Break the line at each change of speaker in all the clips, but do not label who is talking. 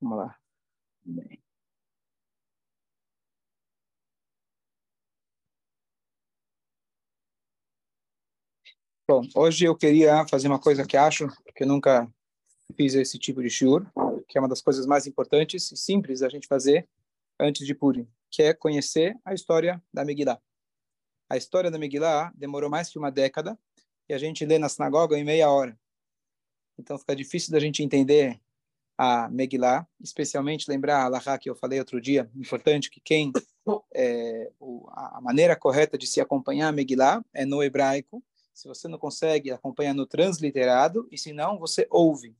Vamos lá. Bem. Bom, hoje eu queria fazer uma coisa que acho que eu nunca fiz esse tipo de shiur, que é uma das coisas mais importantes e simples da gente fazer antes de Purim, que é conhecer a história da Megillah. A história da Megillah demorou mais que uma década e a gente lê na sinagoga em meia hora. Então fica difícil da gente entender a Megillah, especialmente lembrar a Allahá que eu falei outro dia, importante que quem é, o, a maneira correta de se acompanhar a Megillah é no hebraico. Se você não consegue acompanhar no transliterado, e se não, você ouve.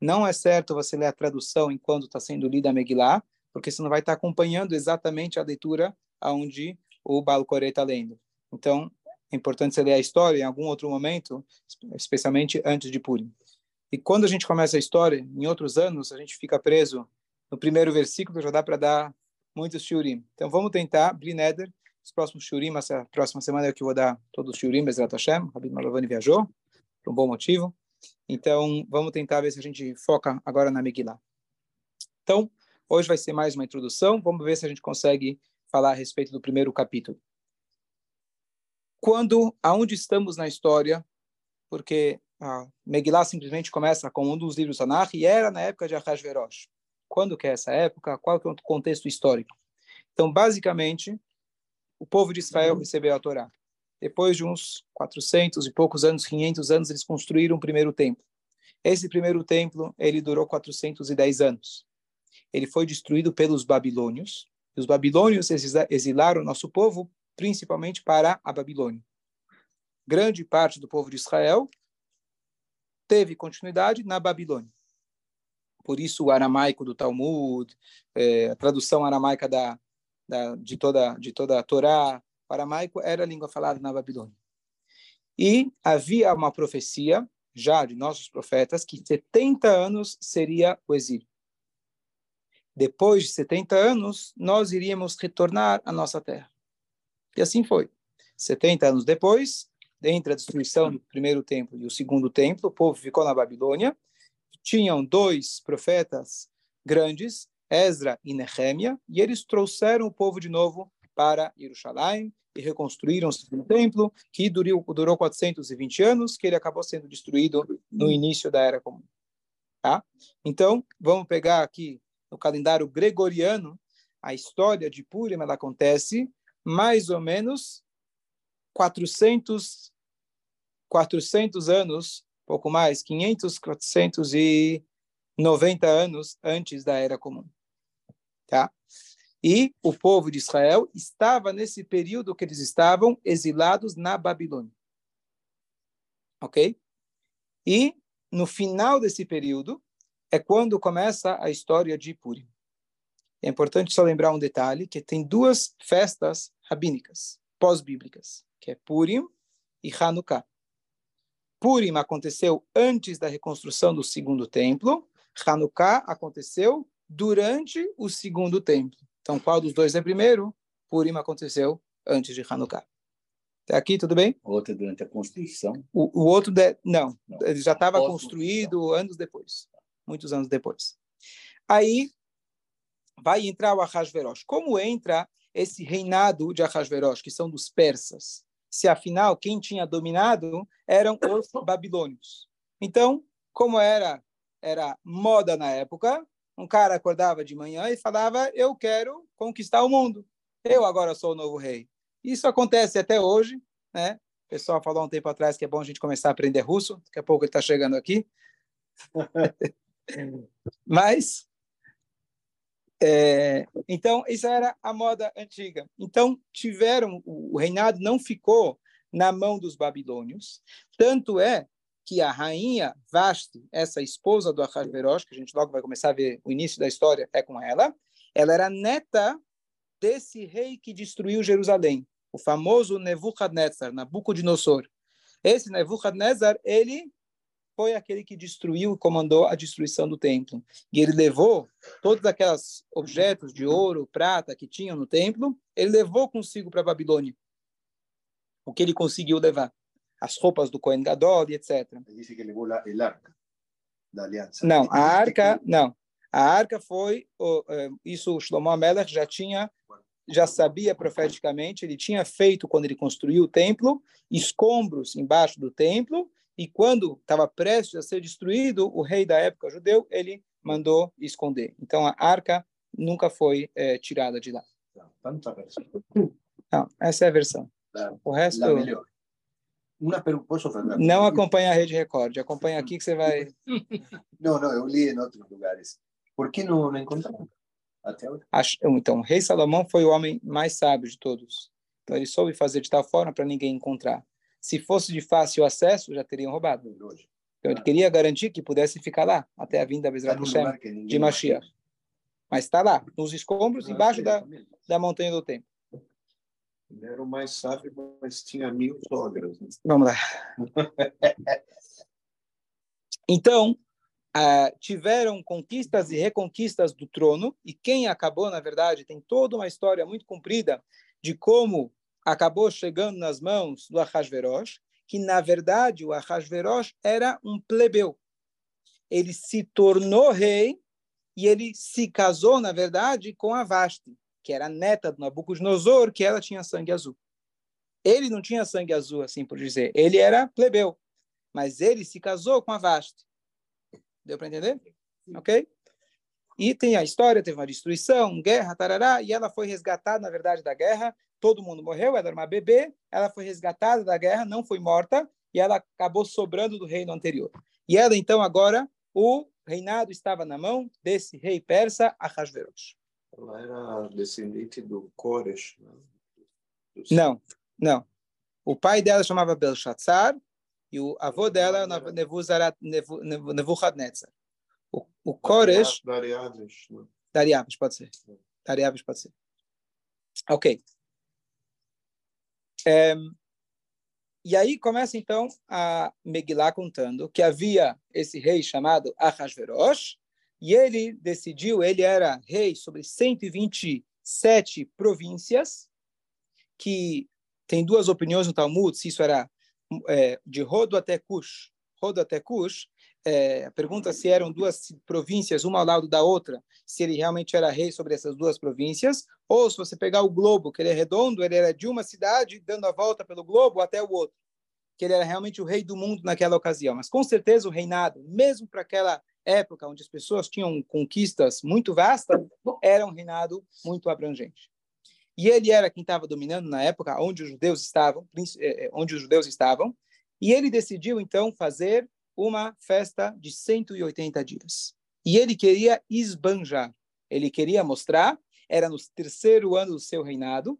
Não é certo você ler a tradução enquanto está sendo lida a Megillah, porque você não vai estar tá acompanhando exatamente a leitura aonde o Balcoré está lendo. Então, é importante você ler a história em algum outro momento, especialmente antes de Purim. E quando a gente começa a história, em outros anos, a gente fica preso no primeiro versículo, já dá para dar muitos shurim. Então vamos tentar, Blineder, os próximos shurim, essa próxima semana é que eu vou dar todos os shurim, Bezrat Hashem, Rabbi Malavani viajou, por um bom motivo. Então vamos tentar ver se a gente foca agora na Megillah. Então, hoje vai ser mais uma introdução, vamos ver se a gente consegue falar a respeito do primeiro capítulo. Quando, aonde estamos na história, porque a Megillah simplesmente começa com um dos livros Tanakh e era na época de Ahasverosh. Quando que é essa época? Qual que é o contexto histórico? Então, basicamente, o povo de Israel uhum. recebeu a Torá. Depois de uns 400 e poucos anos, 500 anos, eles construíram o primeiro templo. Esse primeiro templo, ele durou 410 anos. Ele foi destruído pelos babilônios. E os babilônios exilaram o nosso povo principalmente para a Babilônia. Grande parte do povo de Israel teve continuidade na Babilônia. Por isso o aramaico do Talmud, é, a tradução aramaica da, da, de toda de toda a Torá, o aramaico era a língua falada na Babilônia. E havia uma profecia já de nossos profetas que 70 anos seria o exílio. Depois de 70 anos, nós iríamos retornar à nossa terra. E assim foi. 70 anos depois, entre a destruição do primeiro templo e o segundo templo, o povo ficou na Babilônia. Tinham dois profetas grandes, Ezra e Nehemia, e eles trouxeram o povo de novo para Jerusalém e reconstruíram o segundo templo, que durou, durou 420 anos, que ele acabou sendo destruído no início da Era Comum. Tá? Então, vamos pegar aqui no calendário gregoriano, a história de Purim ela acontece mais ou menos 400, 400 anos, pouco mais, 500, 490 anos antes da Era Comum. Tá? E o povo de Israel estava nesse período que eles estavam exilados na Babilônia. Ok? E no final desse período é quando começa a história de Purim. É importante só lembrar um detalhe, que tem duas festas rabínicas, pós-bíblicas, que é Purim e Hanukkah. Purim aconteceu antes da reconstrução do segundo templo, Hanukkah aconteceu durante o segundo templo. Então, qual dos dois é primeiro? Purim aconteceu antes de Hanukkah. Até aqui, tudo bem?
O outro é durante a construção?
O, o outro, de, não, não, ele já estava construído anos depois, muitos anos depois. Aí, vai entrar o Ahasverosh. Como entra esse reinado de Ahasverosh, que são dos persas? Se afinal quem tinha dominado eram os babilônios. Então, como era era moda na época, um cara acordava de manhã e falava: "Eu quero conquistar o mundo. Eu agora sou o novo rei". Isso acontece até hoje, né? O pessoal falou um tempo atrás que é bom a gente começar a aprender russo. Daqui a pouco ele está chegando aqui. Mas é, então, isso era a moda antiga. Então, tiveram, o reinado não ficou na mão dos babilônios. Tanto é que a rainha Vashti, essa esposa do Ahasverosh, que a gente logo vai começar a ver o início da história, é com ela, ela era neta desse rei que destruiu Jerusalém, o famoso Nebuchadnezzar, Nabucodonosor. Esse Nebuchadnezzar, ele foi aquele que destruiu e comandou a destruição do templo. E ele levou todos aqueles objetos de ouro, prata que tinham no templo, ele levou consigo para a Babilônia. O que ele conseguiu levar? As roupas do Cohen Gadol e etc.
Disse que levou a arca da aliança.
Não, a arca, não. A arca foi, é, isso Shlomo Amelech já tinha, já sabia profeticamente, ele tinha feito quando ele construiu o templo, escombros embaixo do templo, e quando estava prestes a ser destruído, o rei da época judeu, ele mandou esconder. Então a arca nunca foi é, tirada de lá. Não, essa é a versão. O resto.
Uma posso fazer?
Não acompanha a Rede Record, acompanha aqui que você vai.
não, não, eu li em outros lugares. Por que não, não encontramos?
Até hoje. Então, o rei Salomão foi o homem mais sábio de todos. Então, ele soube fazer de tal forma para ninguém encontrar. Se fosse de fácil acesso, já teriam roubado. Então, ele queria garantir que pudesse ficar lá, até a vinda Bezrat Hashem, de Mashiach. Mas está lá, nos escombros, embaixo da, da montanha do templo.
Ele era o mais sábio, mas tinha mil sogras. Né?
Vamos lá. então, uh, tiveram conquistas e reconquistas do trono, e quem acabou, na verdade, tem toda uma história muito comprida de como acabou chegando nas mãos do Ahasverosh, que, na verdade, o Ahasverosh era um plebeu. Ele se tornou rei e ele se casou, na verdade, com a que era neta do Nabucodonosor, que ela tinha sangue azul. Ele não tinha sangue azul, assim por dizer. Ele era plebeu. Mas ele se casou com a. Deu para entender? Ok? E tem a história, teve uma destruição, guerra, tarará, e ela foi resgatada, na verdade, da guerra. Todo mundo morreu, ela era uma bebê, ela foi resgatada da guerra, não foi morta, e ela acabou sobrando do reino anterior. E ela, então, agora, o reinado estava na mão desse rei persa, Ahasverosh.
Ela era descendente do Koresh. Né?
Não, não. O pai dela chamava Belshazzar e o avô dela era Nebuchadnezzar. O, o Koresh...
Dariaves. Né?
Dariaves, pode ser. Dariaves pode ser. Ok. É, e aí começa então a Megillah contando que havia esse rei chamado Ahasverosh, e ele decidiu, ele era rei sobre 127 províncias, que tem duas opiniões no Talmud, se isso era é, de Rodo até Cush. Rodo até Cush, é, pergunta se eram duas províncias, uma ao lado da outra, se ele realmente era rei sobre essas duas províncias, ou se você pegar o globo, que ele é redondo, ele era de uma cidade, dando a volta pelo globo até o outro, que ele era realmente o rei do mundo naquela ocasião. Mas com certeza o reinado, mesmo para aquela época onde as pessoas tinham conquistas muito vastas, era um reinado muito abrangente. E ele era quem estava dominando na época onde os judeus estavam, eh, eh, onde os judeus estavam, e ele decidiu então fazer uma festa de 180 dias. E ele queria esbanjar, ele queria mostrar, era no terceiro ano do seu reinado.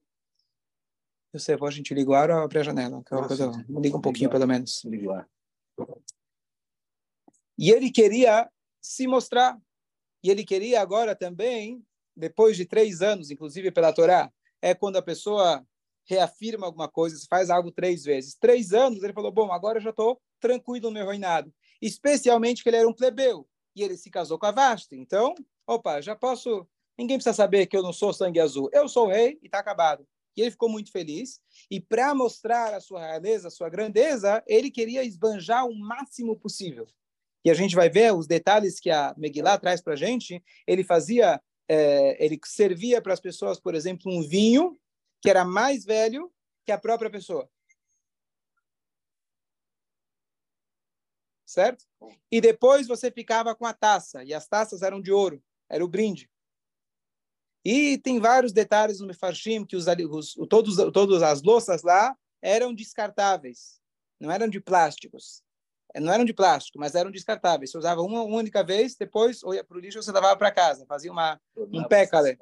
Eu sei, a gente ligar ou abrir a janela? Coisa, liga um pouquinho, pelo menos. E ele queria se mostrar. E ele queria agora também, depois de três anos, inclusive pela Torá, é quando a pessoa reafirma alguma coisa, faz algo três vezes. Três anos, ele falou, bom, agora eu já estou tranquilo no meu reinado. Especialmente que ele era um plebeu, e ele se casou com a Vasta. Então, opa, já posso... Ninguém precisa saber que eu não sou sangue azul. Eu sou rei e está acabado. E ele ficou muito feliz. E para mostrar a sua realeza, a sua grandeza, ele queria esbanjar o máximo possível e a gente vai ver os detalhes que a Megillah traz para a gente, ele fazia, é, ele servia para as pessoas, por exemplo, um vinho que era mais velho que a própria pessoa. Certo? E depois você ficava com a taça, e as taças eram de ouro, era o brinde. E tem vários detalhes no Mefarshim que os, os, todos, todas as louças lá eram descartáveis, não eram de plásticos não eram de plástico, mas eram descartáveis. Você usava uma única vez, depois ou ia para o lixo ou você levava para casa, fazia uma, um pécale,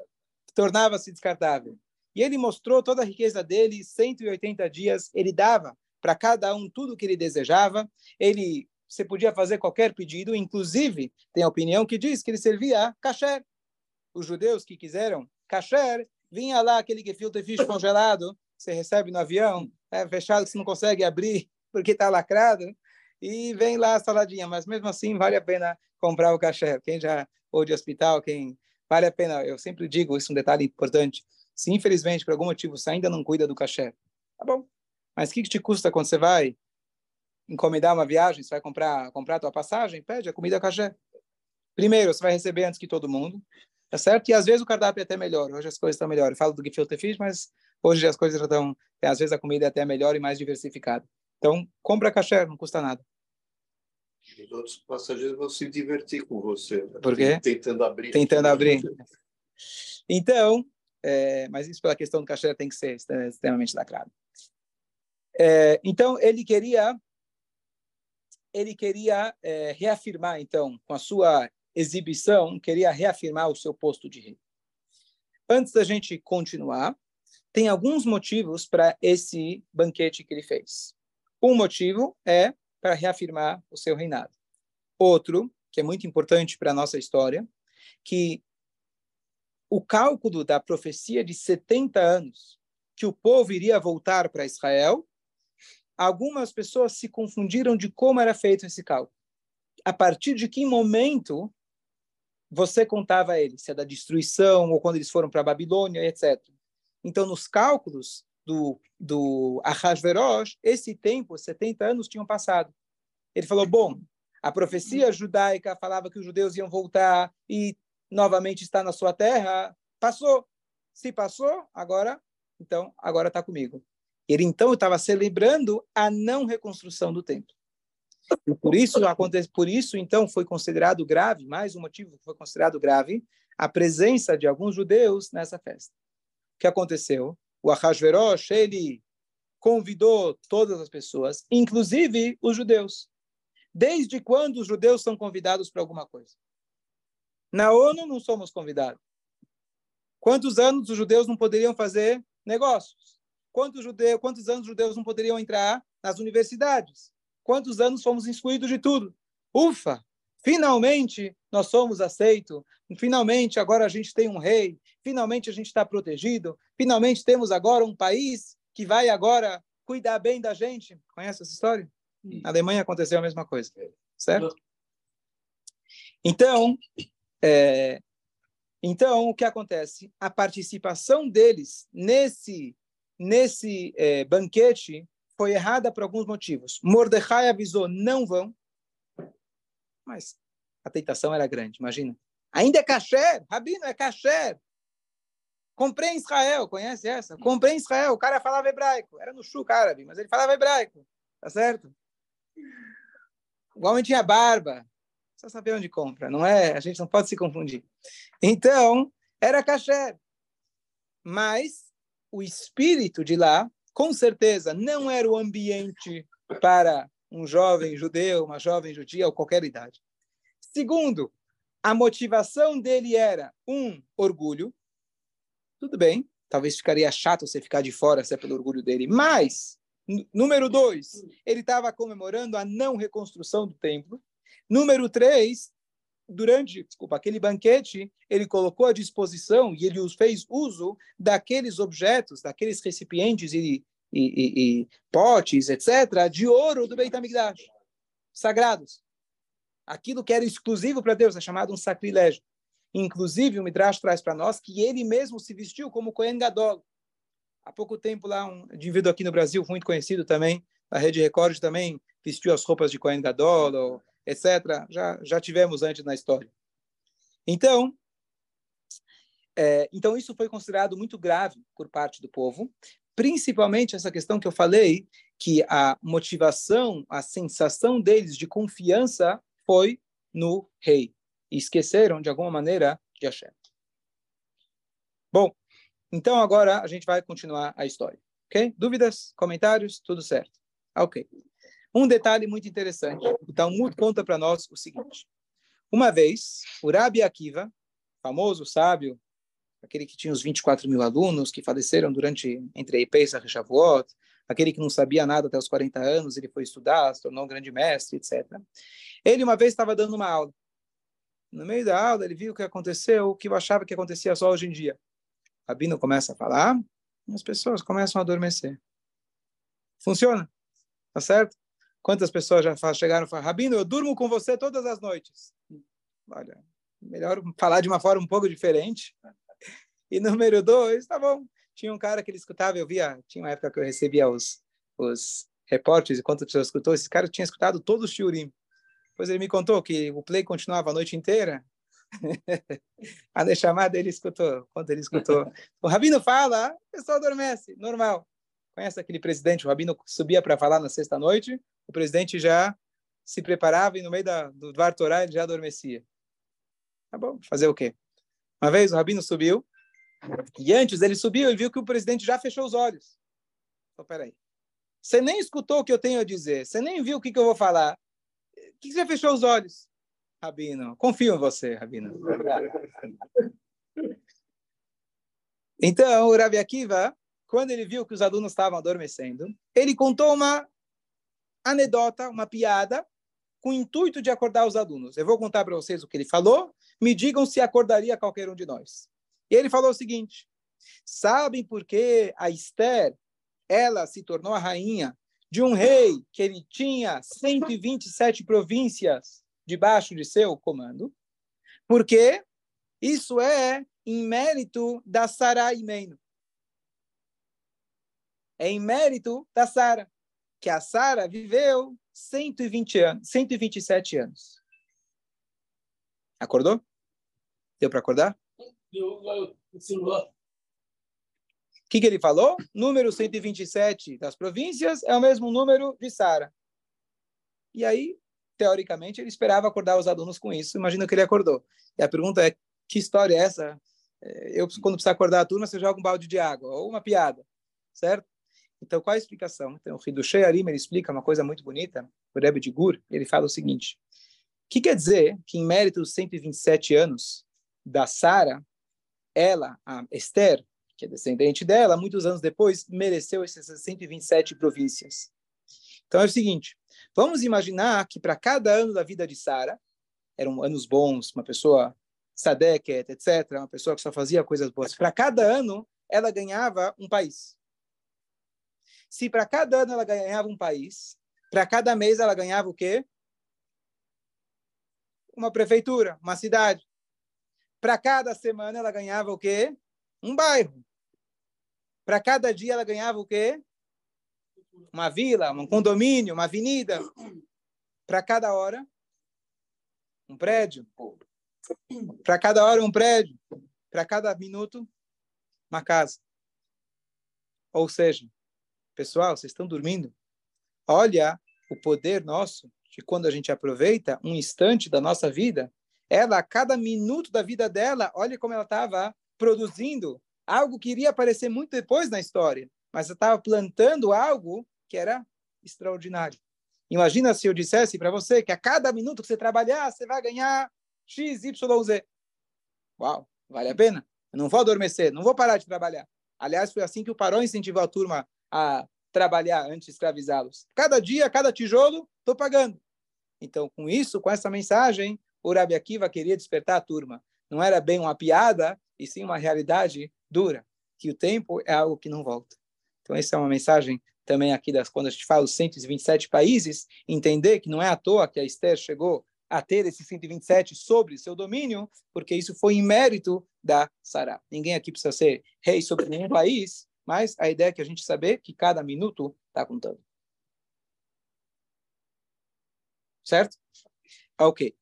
tornava-se descartável. E ele mostrou toda a riqueza dele, 180 dias, ele dava para cada um tudo o que ele desejava, ele você podia fazer qualquer pedido, inclusive tem a opinião que diz que ele servia kasher. Os judeus que quiseram kasher, vinha lá aquele gefilte fish congelado, você recebe no avião, é fechado, que você não consegue abrir porque está lacrado, e vem lá a saladinha, mas mesmo assim vale a pena comprar o cachê. Quem já ou de hospital, quem vale a pena, eu sempre digo, isso é um detalhe importante. Se infelizmente por algum motivo você ainda não cuida do cachê, tá bom? Mas o que, que te custa quando você vai encomendar uma viagem, você vai comprar comprar a tua passagem, pede a comida cachê. Primeiro, você vai receber antes que todo mundo, tá certo? E às vezes o cardápio é até melhor. Hoje as coisas estão melhores. Eu falo do gefilte fish, mas hoje as coisas já estão, às vezes a comida é até melhor e mais diversificada. Então, compra kasher, não custa nada.
Os outros passageiros vão se divertir com você. Né?
Por quê?
Tentando abrir.
Tentando abrir. Então, é, mas isso pela questão do kasher tem que ser extremamente lacrado. É, então, ele queria ele queria é, reafirmar, então, com a sua exibição, queria reafirmar o seu posto de rei. Antes da gente continuar, tem alguns motivos para esse banquete que ele fez. Um motivo é para reafirmar o seu reinado. Outro, que é muito importante para a nossa história, que o cálculo da profecia de 70 anos, que o povo iria voltar para Israel, algumas pessoas se confundiram de como era feito esse cálculo. A partir de que momento você contava a eles, se é da destruição ou quando eles foram para a Babilônia, etc. Então, nos cálculos do, do Ahasverosh, esse tempo, 70 anos, tinham passado. Ele falou, bom, a profecia judaica falava que os judeus iam voltar e novamente estar na sua terra, passou. Se passou, agora, então, agora está comigo. Ele então estava celebrando a não reconstrução do templo. E por isso por isso então foi considerado grave, mais um motivo foi considerado grave a presença de alguns judeus nessa festa. O que aconteceu? O Ahasverosh, ele convidou todas as pessoas, inclusive os judeus. Desde quando os judeus são convidados para alguma coisa? Na ONU não somos convidados. Quantos anos os judeus não poderiam fazer negócios? Quantos, judeus, quantos anos os judeus não poderiam entrar nas universidades? Quantos anos fomos excluídos de tudo? Ufa! Finalmente nós somos aceitos. Finalmente agora a gente tem um rei. Finalmente a gente está protegido. Finalmente temos agora um país que vai agora cuidar bem da gente. Conhece essa história? Na Alemanha aconteceu a mesma coisa, certo? Então, é, então o que acontece? A participação deles nesse nesse é, banquete foi errada por alguns motivos. Mordecai avisou, não vão. Mas a tentação era grande, imagina. Ainda é kasher, Rabino, é kasher. Comprei em Israel, conhece essa? Comprei em Israel, o cara falava hebraico. Era no chuk árabe, mas ele falava hebraico. Tá certo? O homem tinha barba. Só saber onde compra, não é? A gente não pode se confundir. Então, era kasher. Mas o espírito de lá, com certeza, não era o ambiente para um jovem judeu, uma jovem judia ou qualquer idade. Segundo, a motivação dele era um orgulho. Tudo bem, talvez ficaria chato você ficar de fora se é pelo orgulho dele, mas número dois, ele estava comemorando a não reconstrução do templo. Número três, durante, desculpa, aquele banquete, ele colocou à disposição e ele fez uso daqueles objetos, daqueles recipientes e, e, e, e potes, etc., de ouro do Beit HaMikdash, sagrados. Aquilo que era exclusivo para Deus é chamado um sacrilégio. Inclusive, o Midrash traz para nós que ele mesmo se vestiu como Kohen Gadol. Há pouco tempo lá, um indivíduo aqui no Brasil, muito conhecido também, a Rede Record também vestiu as roupas de Kohen Gadol, ou etc. Já, já tivemos antes na história. Então, é, então isso foi considerado muito grave por parte do povo, principalmente essa questão que eu falei, que a motivação, a sensação deles de confiança foi no rei. E esqueceram, de alguma maneira, de Hashem. Bom, então agora a gente vai continuar a história. Ok? Dúvidas? Comentários? Tudo certo. Ok. Um detalhe muito interessante. O Talmud conta para nós o seguinte. Uma vez, o Rabi Akiva, famoso sábio, aquele que tinha os 24 mil alunos que faleceram durante entre Pesach e Shavuot, aquele que não sabia nada até os 40 anos, ele foi estudar, se tornou um grande mestre, etc. Ele uma vez estava dando uma aula. No meio da aula, ele viu o que aconteceu, o que eu achava que acontecia só hoje em dia. O Rabino começa a falar, e as pessoas começam a adormecer. Funciona, tá certo? Quantas pessoas já chegaram e falaram, Rabino, eu durmo com você todas as noites. Olha, melhor falar de uma forma um pouco diferente. E número dois, tá bom. Tinha um cara que ele escutava, eu via, tinha uma época que eu recebia os, os reportes e quantas pessoas escutou. Esse cara tinha escutado todos os shiurim. Depois ele me contou que o play continuava a noite inteira. a chamada ele escutou. Quando ele escutou, o rabino fala, o pessoal adormece, normal. Conhece aquele presidente? O rabino subia para falar na sexta noite, o presidente já se preparava e no meio da, do Dvar Torah ele já adormecia. Tá bom, fazer o quê? Uma vez o rabino subiu, e antes ele subiu, ele viu que o presidente já fechou os olhos. Então, peraí. Você nem escutou o que eu tenho a dizer, você nem viu o que, que eu vou falar. O que você fechou os olhos? Rabino, confio em você, Rabino. Então, o Rabi Akiva, quando ele viu que os alunos estavam adormecendo, ele contou uma anedota, uma piada, com o intuito de acordar os alunos. Eu vou contar para vocês o que ele falou, me digam se acordaria qualquer um de nós. E ele falou o seguinte: sabem por que a Esther, ela se tornou a rainha de um rei que ele tinha 127 províncias debaixo de seu comando? Porque isso é em mérito da Sarai Meino. É em mérito da Sara, que a Sara viveu 120 anos, 127 anos. Acordou? Deu para acordar? O que, que ele falou? Número 127 das províncias é o mesmo número de Sara. E aí, teoricamente, ele esperava acordar os alunos com isso. Imagina que ele acordou. E a pergunta é: que história é essa? É, eu, quando precisar acordar a turma, você joga um balde de água, ou uma piada, certo? Então, qual a explicação? Então, o Hidushei Arim, ele explica uma coisa muito bonita, o Rebbe de Gur, ele fala o seguinte, o que quer dizer que em mérito dos 127 anos da Sara, ela, a Esther, que é descendente dela, muitos anos depois, mereceu essas 127 províncias. Então, é o seguinte, vamos imaginar que para cada ano da vida de Sara, eram anos bons, uma pessoa sadeket, etc., uma pessoa que só fazia coisas boas, para cada ano, ela ganhava um país. Se para cada ano ela ganhava um país, para cada mês ela ganhava o quê? Uma prefeitura, uma cidade. Para cada semana ela ganhava o quê? Um bairro. Para cada dia ela ganhava o quê? Uma vila, um condomínio, uma avenida. Para cada hora, um prédio. Para cada hora, um prédio. Para cada minuto, uma casa. Ou seja, Pessoal, vocês estão dormindo? Olha o poder nosso de quando a gente aproveita um instante da nossa vida. Ela, a cada minuto da vida dela, olha como ela estava produzindo algo que iria aparecer muito depois na história, mas ela estava plantando algo que era extraordinário. Imagina se eu dissesse para você que a cada minuto que você trabalhar, você vai ganhar X, Y, Z. Uau, vale a pena. Eu não vou adormecer, não vou parar de trabalhar. Aliás, foi assim que o Paró incentivou a turma a trabalhar antes de escravizá-los. Cada dia, cada tijolo, estou pagando. Então, com isso, com essa mensagem, o Rabi Akiva queria despertar a turma. Não era bem uma piada, e sim uma realidade dura, que o tempo é algo que não volta. Então, essa é uma mensagem também aqui das quando a gente fala os 127 países, entender que não é à toa que a Esther chegou a ter esses 127 sobre seu domínio, porque isso foi em mérito da Sará. Ninguém aqui precisa ser rei sobre nenhum país, mas a ideia é que a gente saber que cada minuto está contando. Certo? Ok.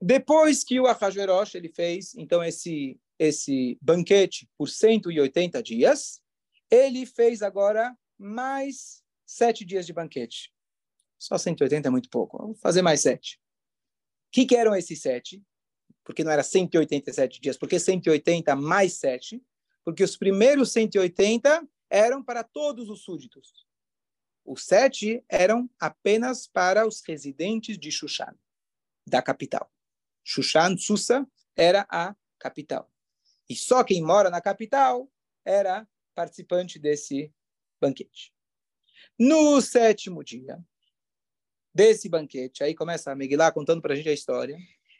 Depois que o Ahasverosh ele fez então esse esse banquete por 180 dias, ele fez agora mais sete dias de banquete. Só 180 é muito pouco. Vamos fazer mais sete. O que, que eram esses sete? Porque não era 187 dias. Porque 180 mais sete? Porque os primeiros 180 eram para todos os súditos. Os sete eram apenas para os residentes de Shushan, da capital. Shushan, Susa, era a capital. E só quem mora na capital era participante desse banquete. No sétimo dia desse banquete, aí começa a Megillah contando para a gente a história,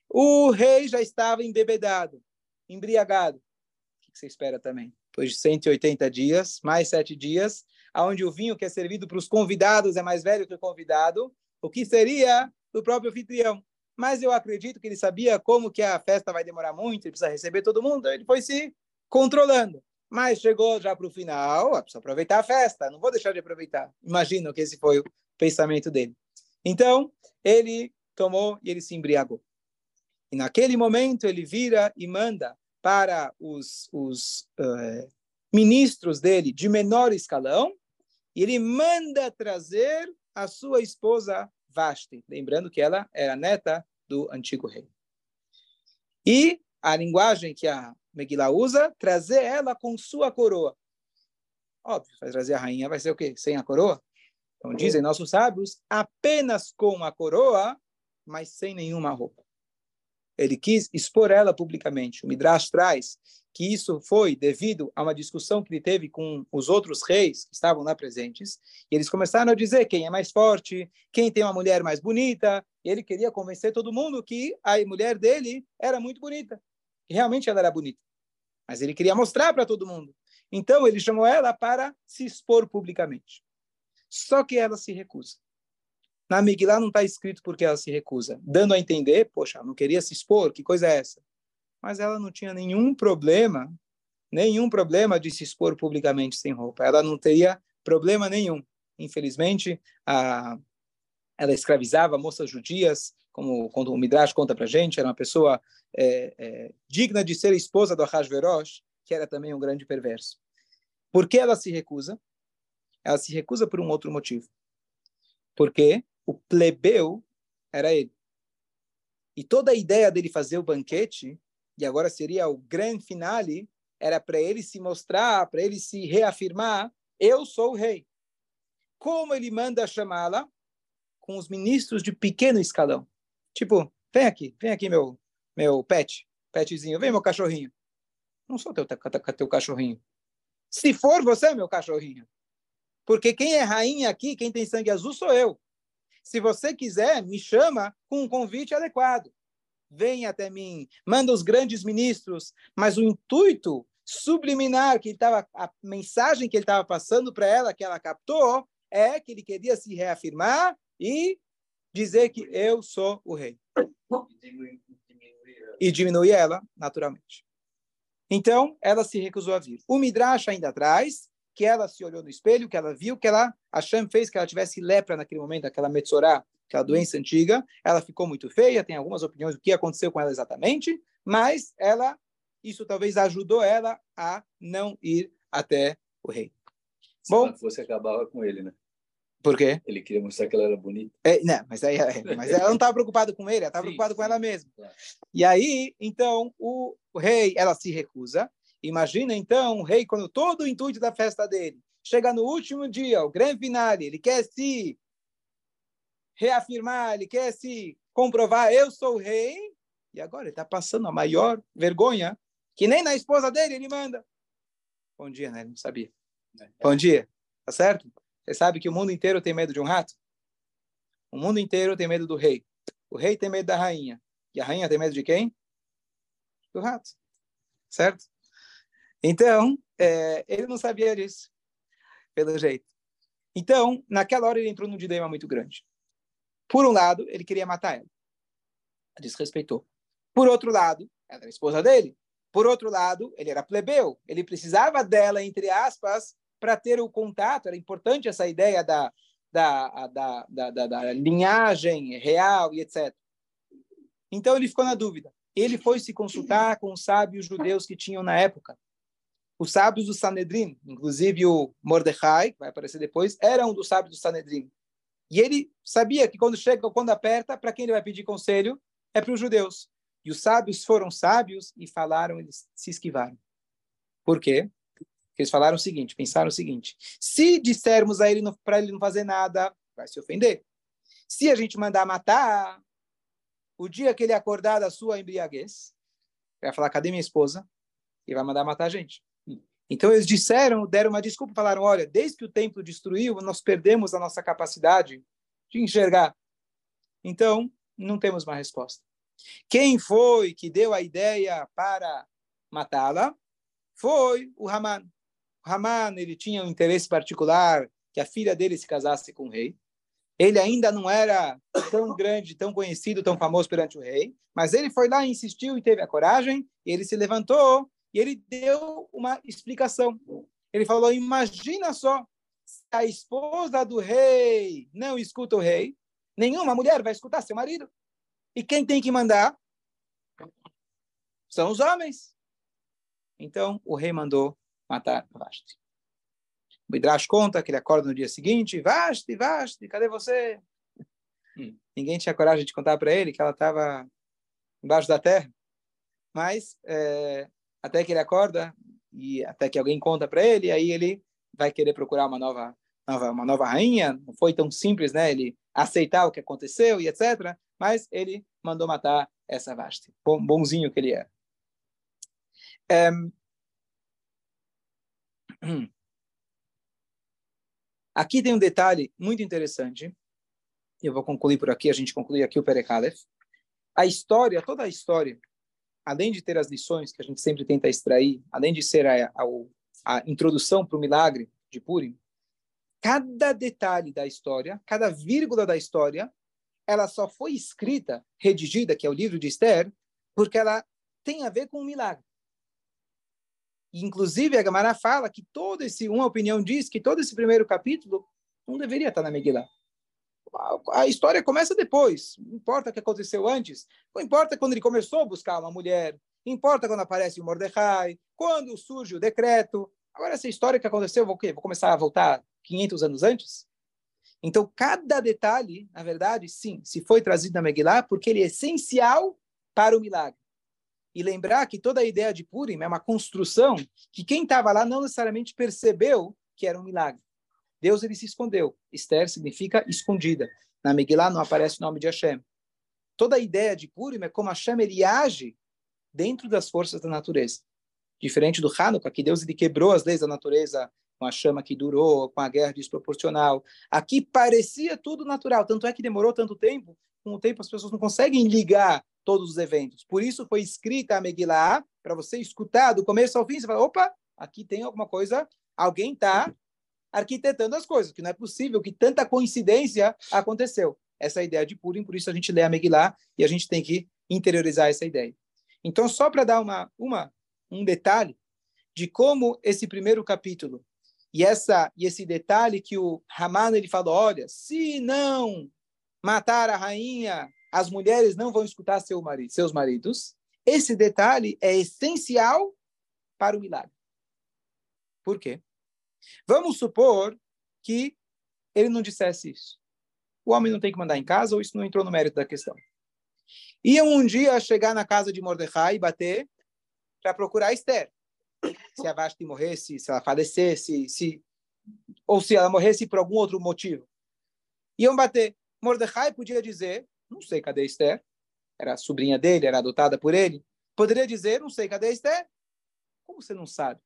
o rei já estava embebedado, embriagado que você espera também? Depois de 180 dias, mais sete dias, aonde o vinho que é servido para os convidados é mais velho que o convidado, o que seria do próprio anfitrião. Mas eu acredito que ele sabia como que a festa vai demorar muito, ele precisa receber todo mundo, ele foi se controlando. Mas chegou já para o final, precisa aproveitar a festa, não vou deixar de aproveitar. Imagino que esse foi o pensamento dele. Então, ele tomou e ele se embriagou. E naquele momento ele vira e manda para os, os uh, ministros dele de menor escalão, e ele manda trazer a sua esposa Vashti, lembrando que ela era neta do antigo rei. E a linguagem que a Megillah usa, trazer ela com sua coroa. Óbvio, vai trazer a rainha, vai ser o quê? Sem a coroa? Então, dizem nossos sábios, apenas com a coroa, mas sem nenhuma roupa. Ele quis expor ela publicamente. O Midrash traz que isso foi devido a uma discussão que ele teve com os outros reis que estavam lá presentes. E eles começaram a dizer quem é mais forte, quem tem uma mulher mais bonita. E ele queria convencer todo mundo que a mulher dele era muito bonita. E realmente ela era bonita. Mas ele queria mostrar para todo mundo. Então ele chamou ela para se expor publicamente. Só que ela se recusa. Na Megillah não está escrito porque ela se recusa, dando a entender, poxa, não queria se expor, que coisa é essa? Mas ela não tinha nenhum problema, nenhum problema de se expor publicamente sem roupa. Ela não teria problema nenhum. Infelizmente, a, ela escravizava moças judias, como o Midrash conta para gente, era uma pessoa é, é, digna de ser esposa do Ahasverosh, que era também um grande perverso. Por que ela se recusa? Ela se recusa por um outro motivo. Porque o plebeu era ele. E toda a ideia dele fazer o banquete, e agora seria o grande finale, era para ele se mostrar, para ele se reafirmar: eu sou o rei. Como ele manda chamá-la? Com os ministros de pequeno escalão. Tipo, vem aqui, vem aqui, meu, meu pet, petzinho, vem, meu cachorrinho. Não sou teu, teu, teu cachorrinho. Se for você, meu cachorrinho. Porque quem é rainha aqui, quem tem sangue azul, sou eu. Se você quiser, me chama com um convite adequado. Vem até mim, manda os grandes ministros, mas o intuito subliminar que estava a mensagem que ele estava passando para ela, que ela captou, é que ele queria se reafirmar e dizer que eu sou o rei. E diminuir ela, naturalmente. Então, ela se recusou a vir. O Midrash ainda traz que ela se olhou no espelho, que ela viu que ela, a Shem fez que ela tivesse lepra naquele momento, aquela metzorá, aquela doença antiga, ela ficou muito feia, tem algumas opiniões do que aconteceu com ela exatamente, mas ela, isso talvez ajudou ela a não ir até o rei.
Se Bom, ela fosse acabava com ele, né?
Por quê?
Ele queria mostrar que ela era bonita.
É, não, mas, aí, é, mas ela não estava preocupada com ele, ela estava preocupada com ela mesma. Claro. E aí, então, o, o rei, ela se recusa, Imagina então o rei, quando todo o intuito da festa dele chega no último dia, o grande finale, ele quer se reafirmar, ele quer se comprovar, eu sou o rei, e agora ele está passando a maior vergonha, que nem na esposa dele ele manda. Bom dia, né? Ele não sabia. É. Bom dia, tá certo? Você sabe que o mundo inteiro tem medo de um rato? O mundo inteiro tem medo do rei. O rei tem medo da rainha. E a rainha tem medo de quem? Do rato. Certo? Então, é, ele não sabia disso, pelo jeito. Então, naquela hora, ele entrou num dilema muito grande. Por um lado, ele queria matar ela. Desrespeitou. Por outro lado, ela era esposa dele. Por outro lado, ele era plebeu. Ele precisava dela, entre aspas, para ter o contato. Era importante essa ideia da, da, da, da, da, da linhagem real e etc. Então, ele ficou na dúvida. Ele foi se consultar com os sábios judeus que tinham na época os sábios do Sanedrim, inclusive o Mordecai, que vai aparecer depois, era um dos sábios do Sanedrim. E ele sabia que quando chega, quando aperta, para quem ele vai pedir conselho? É para os judeus. E os sábios foram sábios e falaram, eles se esquivaram. Por quê? Porque eles falaram o seguinte, pensaram o seguinte: se dissermos a ele para ele não fazer nada, vai se ofender. Se a gente mandar matar, o dia que ele acordar da sua embriaguez, vai falar: cadê minha esposa? E vai mandar matar a gente. Então eles disseram, deram uma desculpa, falaram: olha, desde que o templo destruiu, nós perdemos a nossa capacidade de enxergar. Então, não temos uma resposta. Quem foi que deu a ideia para matá-la? Foi o Haman. O Haman ele tinha um interesse particular que a filha dele se casasse com o rei. Ele ainda não era tão grande, tão conhecido, tão famoso perante o rei, mas ele foi lá, insistiu e teve a coragem. Ele se levantou e ele deu uma explicação. Ele falou: imagina só, se a esposa do rei não escuta o rei, Nenhuma mulher vai escutar seu marido. E quem tem que mandar? São os homens. Então, o rei mandou matar Vashti. O Midrash conta que ele acorda no dia seguinte, Vashti, Vashti, cadê você? Hum. Ninguém tinha coragem de contar para ele que ela estava embaixo da terra. Mas, é, até que ele acorda, e até que alguém conta para ele, aí ele vai querer procurar uma nova, nova, uma nova rainha. Não foi tão simples, né? Ele aceitar o que aconteceu e etc. Mas ele mandou matar essa Vashti. Bom, bonzinho que ele é. Aqui tem um detalhe muito interessante. Eu vou concluir por aqui, a gente conclui aqui o Perekalef. A história, toda a história, além de ter as lições que a gente sempre tenta extrair, além de ser a, a, a introdução para o milagre de Purim, cada detalhe da história, cada vírgula da história, ela só foi escrita, redigida, que é o livro de Esther, porque ela tem a ver com o milagre. Inclusive, a Gamara fala que todo esse, uma opinião diz que todo esse primeiro capítulo não deveria estar na Megillah. A, história começa depois, não importa o que aconteceu antes, não importa quando ele começou a buscar uma mulher, importa quando aparece o Mordecai, quando surge o decreto. Agora, essa história que aconteceu, vou, vou começar a voltar 500 anos antes? Então, cada detalhe, na verdade, sim, se foi trazido na Megillah, porque ele é essencial para o milagre. E lembrar que toda a ideia de Purim é uma construção que quem estava lá não necessariamente percebeu que era um milagre. Deus ele se escondeu. Esther significa escondida. Na Megillah não aparece o nome de Hashem. Toda a ideia de Purim é como Hashem ele age dentro das forças da natureza. Diferente do Hanukkah, que Deus ele quebrou as leis da natureza com a chama que durou, com a guerra desproporcional. Aqui parecia tudo natural, tanto é que demorou tanto tempo. Com o tempo as pessoas não conseguem ligar todos os eventos. Por isso foi escrita a Megillah, para você escutar do começo ao fim, você fala, opa, aqui tem alguma coisa, alguém está arquitetando as coisas, que não é possível que tanta coincidência aconteceu. Essa é ideia de Purim, por isso a gente lê a Megillah e a gente tem que interiorizar essa ideia. Então, só para dar uma, uma, um detalhe de como esse primeiro capítulo e essa e esse detalhe que o Haman ele falou, olha, se não matar a rainha as mulheres não vão escutar seu marido, seus maridos. Esse detalhe é essencial para o milagre. Por quê? Vamos supor que ele não dissesse isso. O homem não tem que mandar em casa, ou isso não entrou no mérito da questão. Iam um dia chegar na casa de Mordecai e bater para procurar Esther. Se a Vashti morresse, se ela falecesse, se ou se ela morresse por algum outro motivo. Iam bater. Mordecai podia dizer: não sei cadê Esther. Era sobrinha dele, era adotada por ele. Poderia dizer, não sei cadê Esther. Como você não sabe?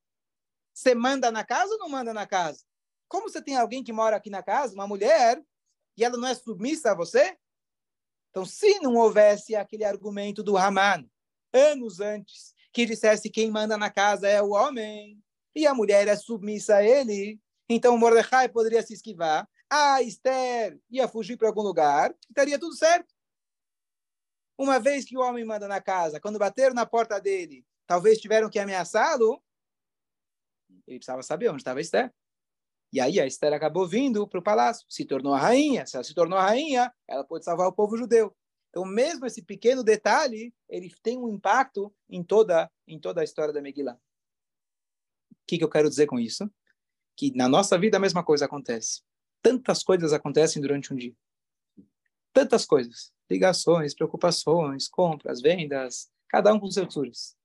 Você manda na casa ou não manda na casa? Como você tem alguém que mora aqui na casa, uma mulher, e ela não é submissa a você? Então, se não houvesse aquele argumento do Haman, anos antes, que dissesse quem manda na casa é o homem, e a mulher é submissa a ele, então Mordecai poderia se esquivar, a Esther ia fugir para algum lugar, estaria tudo certo. Uma vez que o homem manda na casa, quando bateram na porta dele, talvez tiveram que ameaçá-lo, ele precisava saber onde estava Esther. E aí a Esther acabou vindo para o palácio, se tornou a rainha. Se ela se tornou a rainha, ela pode salvar o povo judeu. Então, mesmo esse pequeno detalhe, ele tem um impacto em toda, em toda a história da Megillah. O que, que eu quero dizer com isso? Que na nossa vida a mesma coisa acontece tantas coisas acontecem durante um dia. Tantas coisas. Ligações, preocupações, compras, vendas, cada um com seus furos.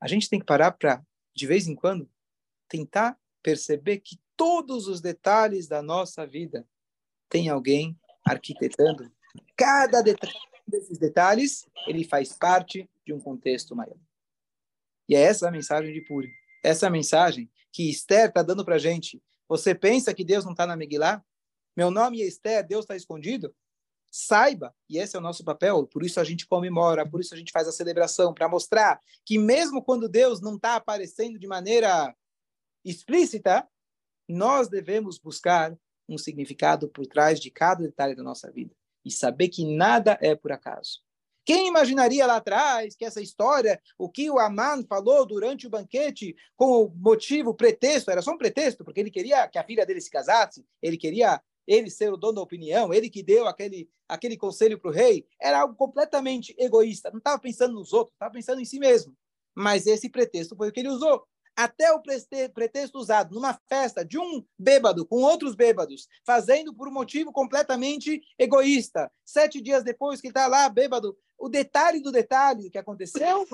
A gente tem que parar para, de vez em quando, tentar perceber que todos os detalhes da nossa vida tem alguém arquitetando. Cada detalhe desses detalhes, ele faz parte de um contexto maior. E é essa a mensagem de Puri. Essa mensagem que Esther está dando para a gente você pensa que Deus não está na Megillah? Meu nome é Esther, Deus está escondido? Saiba, e esse é o nosso papel, por isso a gente comemora, por isso a gente faz a celebração, para mostrar que mesmo quando Deus não está aparecendo de maneira explícita, nós devemos buscar um significado por trás de cada detalhe da nossa vida e saber que nada é por acaso. Quem imaginaria lá atrás que essa história, o que o Aman falou durante o banquete, com o motivo, pretexto, era só um pretexto, porque ele queria que a filha dele se casasse, ele queria ele ser o dono da opinião, ele que deu aquele, aquele conselho para o rei, era algo completamente egoísta. Não estava pensando nos outros, estava pensando em si mesmo. Mas esse pretexto foi o que ele usou. Até o pretexto usado numa festa de um bêbado com outros bêbados, fazendo por um motivo completamente egoísta. Sete dias depois que está lá bêbado, o detalhe do detalhe do que aconteceu,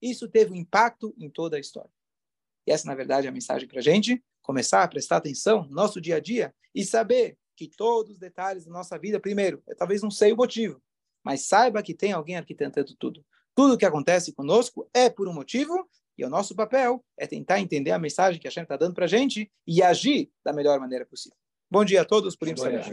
isso teve um impacto em toda a história. E essa, na verdade, é a mensagem para a gente começar a prestar atenção no nosso dia a dia e saber que todos os detalhes da nossa vida, primeiro, eu talvez não sei o motivo, mas saiba que tem alguém arquitetando tudo. Tudo que acontece conosco é por um motivo e o nosso papel é tentar entender a mensagem que a gente está dando para a gente e agir da melhor maneira possível. Bom dia a todos, por saber.